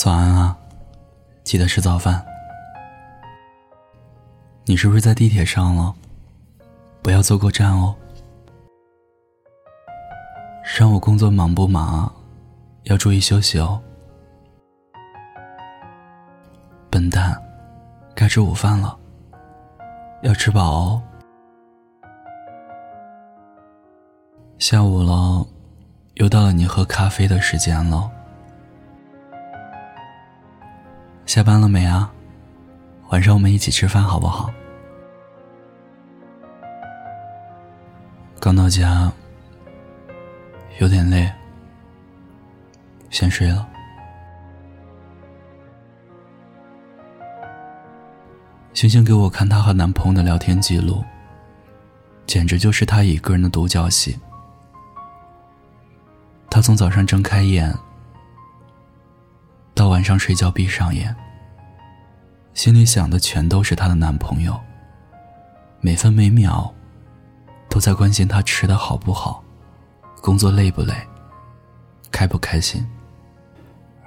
早安啊，记得吃早饭。你是不是在地铁上了？不要坐过站哦。上午工作忙不忙？要注意休息哦。笨蛋，该吃午饭了，要吃饱哦。下午了，又到了你喝咖啡的时间了。下班了没啊？晚上我们一起吃饭好不好？刚到家，有点累，先睡了。星星给我看她和男朋友的聊天记录，简直就是她一个人的独角戏。她从早上睁开眼。到晚上睡觉闭上眼，心里想的全都是她的男朋友。每分每秒，都在关心她吃的好不好，工作累不累，开不开心。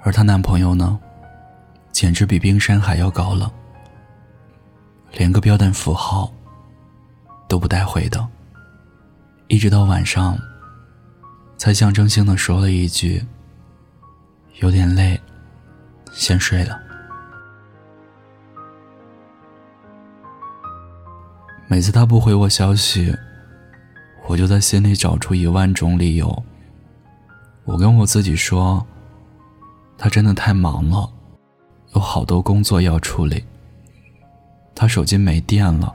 而她男朋友呢，简直比冰山还要高冷，连个标点符号都不带回的。一直到晚上，才象征性的说了一句：“有点累。”先睡了。每次他不回我消息，我就在心里找出一万种理由。我跟我自己说，他真的太忙了，有好多工作要处理。他手机没电了，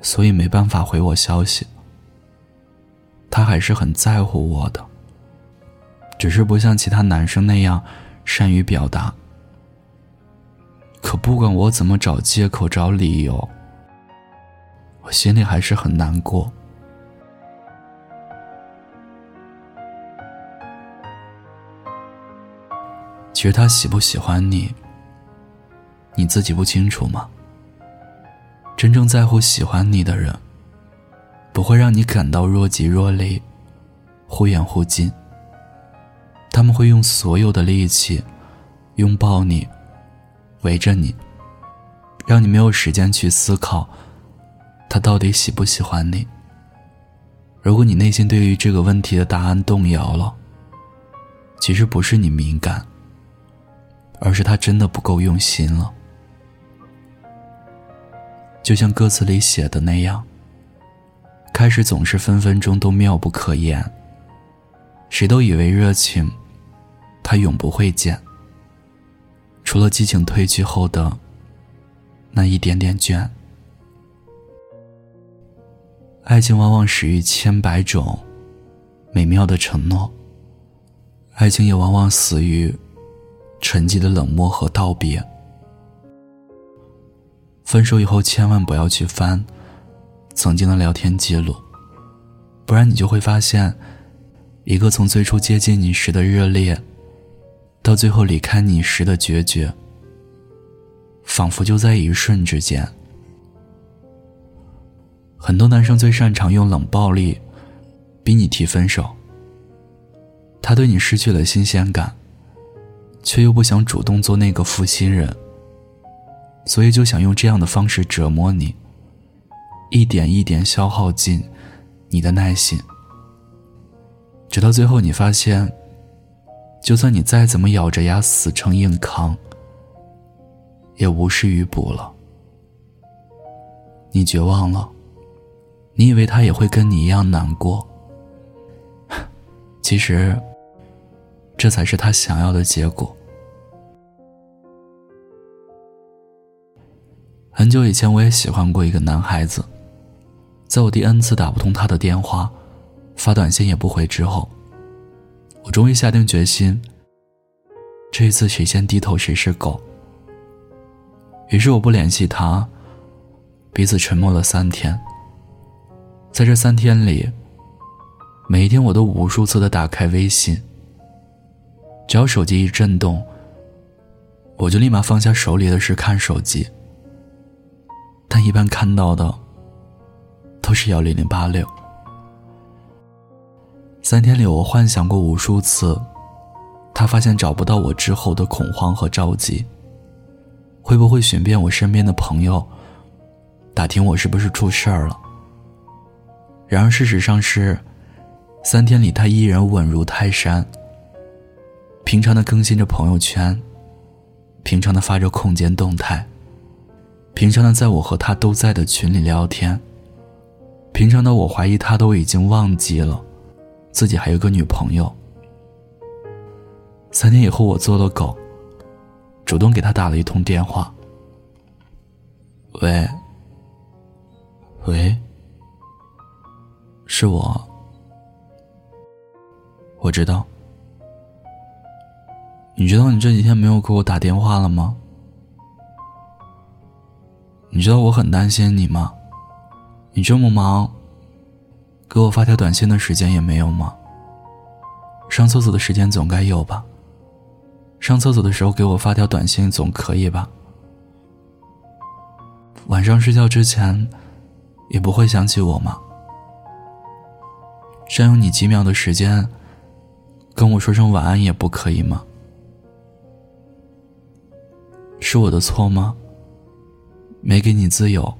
所以没办法回我消息。他还是很在乎我的，只是不像其他男生那样善于表达。可不管我怎么找借口、找理由，我心里还是很难过。其实他喜不喜欢你，你自己不清楚吗？真正在乎、喜欢你的人，不会让你感到若即若离、忽远忽近。他们会用所有的力气拥抱你。围着你，让你没有时间去思考，他到底喜不喜欢你。如果你内心对于这个问题的答案动摇了，其实不是你敏感，而是他真的不够用心了。就像歌词里写的那样，开始总是分分钟都妙不可言，谁都以为热情，他永不会减。除了激情褪去后的那一点点倦，爱情往往始于千百种美妙的承诺，爱情也往往死于沉寂的冷漠和道别。分手以后，千万不要去翻曾经的聊天记录，不然你就会发现，一个从最初接近你时的热烈。到最后离开你时的决绝，仿佛就在一瞬之间。很多男生最擅长用冷暴力逼你提分手。他对你失去了新鲜感，却又不想主动做那个负心人，所以就想用这样的方式折磨你，一点一点消耗尽你的耐心，直到最后你发现。就算你再怎么咬着牙死撑硬扛，也无事于补了。你绝望了，你以为他也会跟你一样难过，其实，这才是他想要的结果。很久以前，我也喜欢过一个男孩子，在我第 N 次打不通他的电话，发短信也不回之后。我终于下定决心，这一次谁先低头谁是狗。于是我不联系他，彼此沉默了三天。在这三天里，每一天我都无数次的打开微信，只要手机一震动，我就立马放下手里的事看手机。但一般看到的都是幺零零八六。三天里，我幻想过无数次，他发现找不到我之后的恐慌和着急。会不会寻遍我身边的朋友，打听我是不是出事儿了？然而事实上是，三天里他依然稳如泰山。平常的更新着朋友圈，平常的发着空间动态，平常的在我和他都在的群里聊天。平常的我怀疑他都已经忘记了，自己还有个女朋友。三天以后，我做了狗。主动给他打了一通电话。是我，我知道。你知道你这几天没有给我打电话了吗？你知道我很担心你吗？你这么忙，给我发条短信的时间也没有吗？上厕所的时间总该有吧？上厕所的时候给我发条短信总可以吧？晚上睡觉之前，也不会想起我吗？占用你几秒的时间，跟我说声晚安也不可以吗？是我的错吗？没给你自由。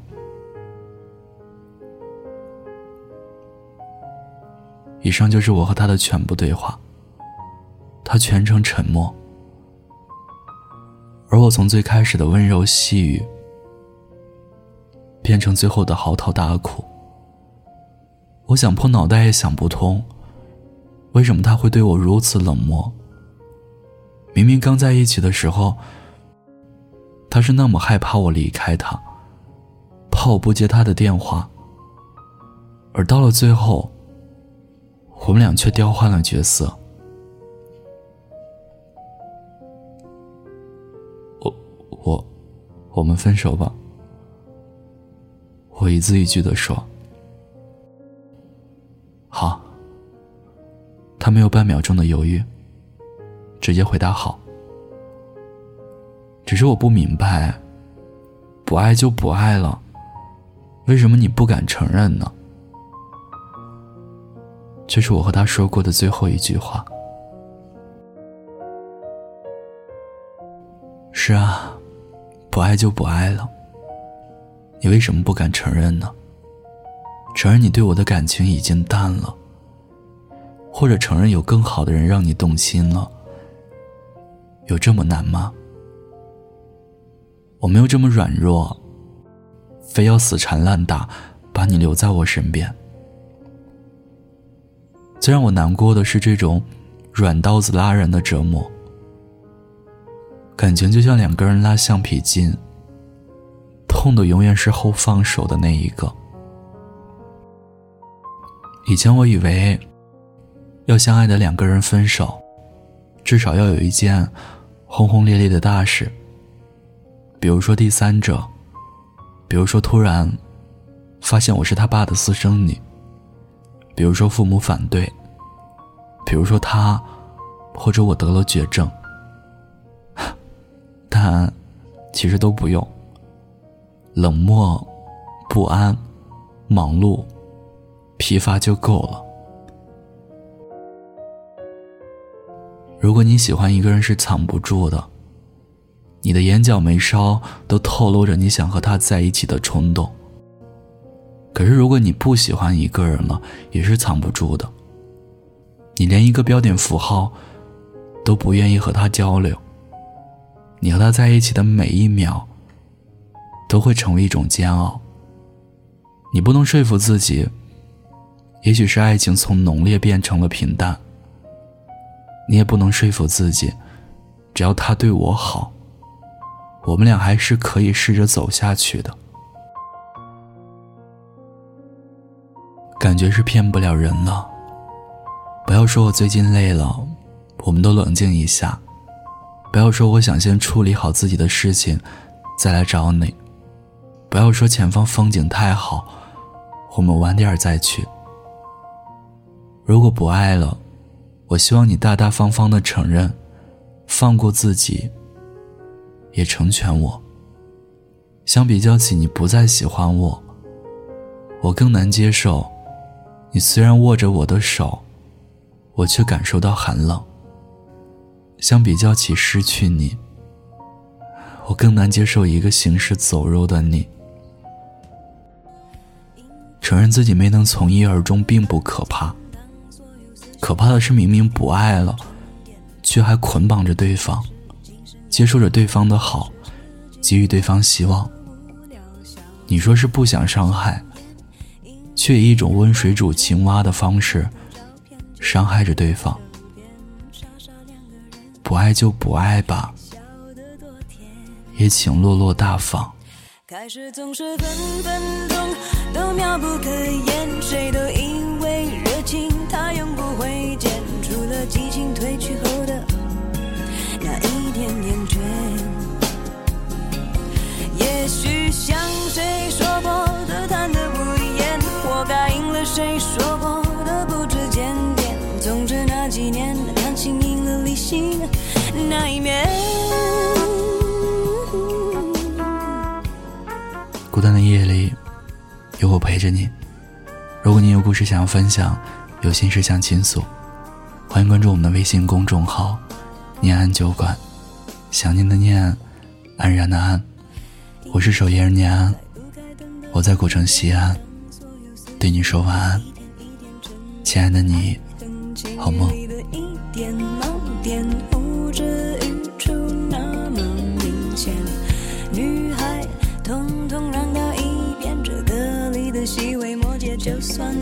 以上就是我和他的全部对话。他全程沉默。而我从最开始的温柔细语，变成最后的嚎啕大哭。我想破脑袋也想不通，为什么他会对我如此冷漠？明明刚在一起的时候，他是那么害怕我离开他，怕我不接他的电话，而到了最后，我们俩却调换了角色。我，我我们分手吧。我一字一句的说：“好。”他没有半秒钟的犹豫，直接回答：“好。”只是我不明白，不爱就不爱了，为什么你不敢承认呢？这是我和他说过的最后一句话。是啊。不爱就不爱了，你为什么不敢承认呢？承认你对我的感情已经淡了，或者承认有更好的人让你动心了，有这么难吗？我没有这么软弱，非要死缠烂打把你留在我身边。最让我难过的是这种软刀子拉人的折磨。感情就像两个人拉橡皮筋，痛的永远是后放手的那一个。以前我以为，要相爱的两个人分手，至少要有一件轰轰烈烈的大事，比如说第三者，比如说突然发现我是他爸的私生女，比如说父母反对，比如说他或者我得了绝症。但其实都不用。冷漠、不安、忙碌、疲乏就够了。如果你喜欢一个人是藏不住的，你的眼角眉梢都透露着你想和他在一起的冲动。可是如果你不喜欢一个人了，也是藏不住的。你连一个标点符号都不愿意和他交流。你和他在一起的每一秒，都会成为一种煎熬。你不能说服自己，也许是爱情从浓烈变成了平淡。你也不能说服自己，只要他对我好，我们俩还是可以试着走下去的。感觉是骗不了人了。不要说我最近累了，我们都冷静一下。不要说我想先处理好自己的事情，再来找你。不要说前方风景太好，我们晚点再去。如果不爱了，我希望你大大方方的承认，放过自己，也成全我。相比较起你不再喜欢我，我更难接受，你虽然握着我的手，我却感受到寒冷。相比较起失去你，我更难接受一个行尸走肉的你。承认自己没能从一而终并不可怕，可怕的是明明不爱了，却还捆绑着对方，接受着对方的好，给予对方希望。你说是不想伤害，却以一种温水煮青蛙的方式伤害着对方。不爱就不爱吧，也请落落大方。开始总是分分钟都妙不可言，谁都以陪着你。如果你有故事想要分享，有心事想倾诉，欢迎关注我们的微信公众号“念安酒馆”。想念的念，安然的安。我是守夜人念安，我在古城西安，对你说晚安，亲爱的你，好梦。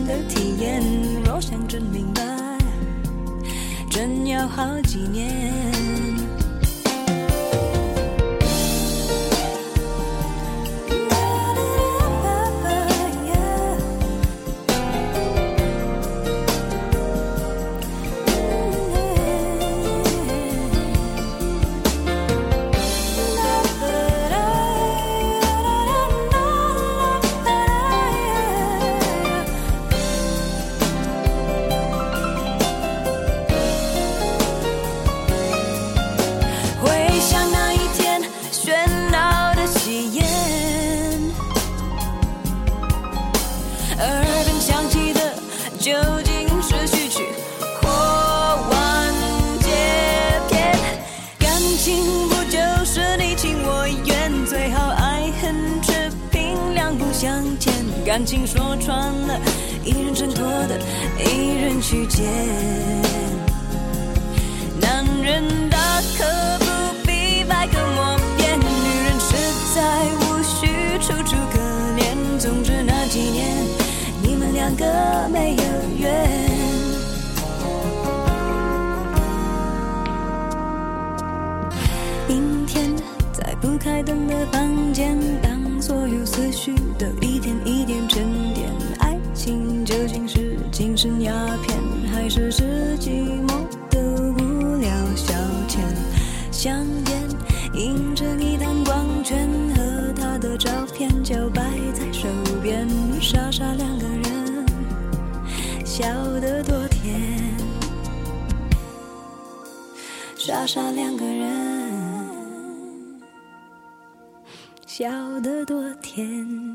的体验。若想真明白，真要好几年。感情说穿了，一人挣脱的，一人去捡。男人大可不必百口莫辩，女人实在无需楚楚可怜。总之那几年，你们两个没有缘。不开灯的房间。当所有思绪都一点一点沉淀，爱情究竟是精神鸦片，还是是寂寞的无聊消遣？香烟映着一滩光圈，和他的照片就摆在手边，傻傻两个人，笑得多甜，傻傻两个人。笑得多甜。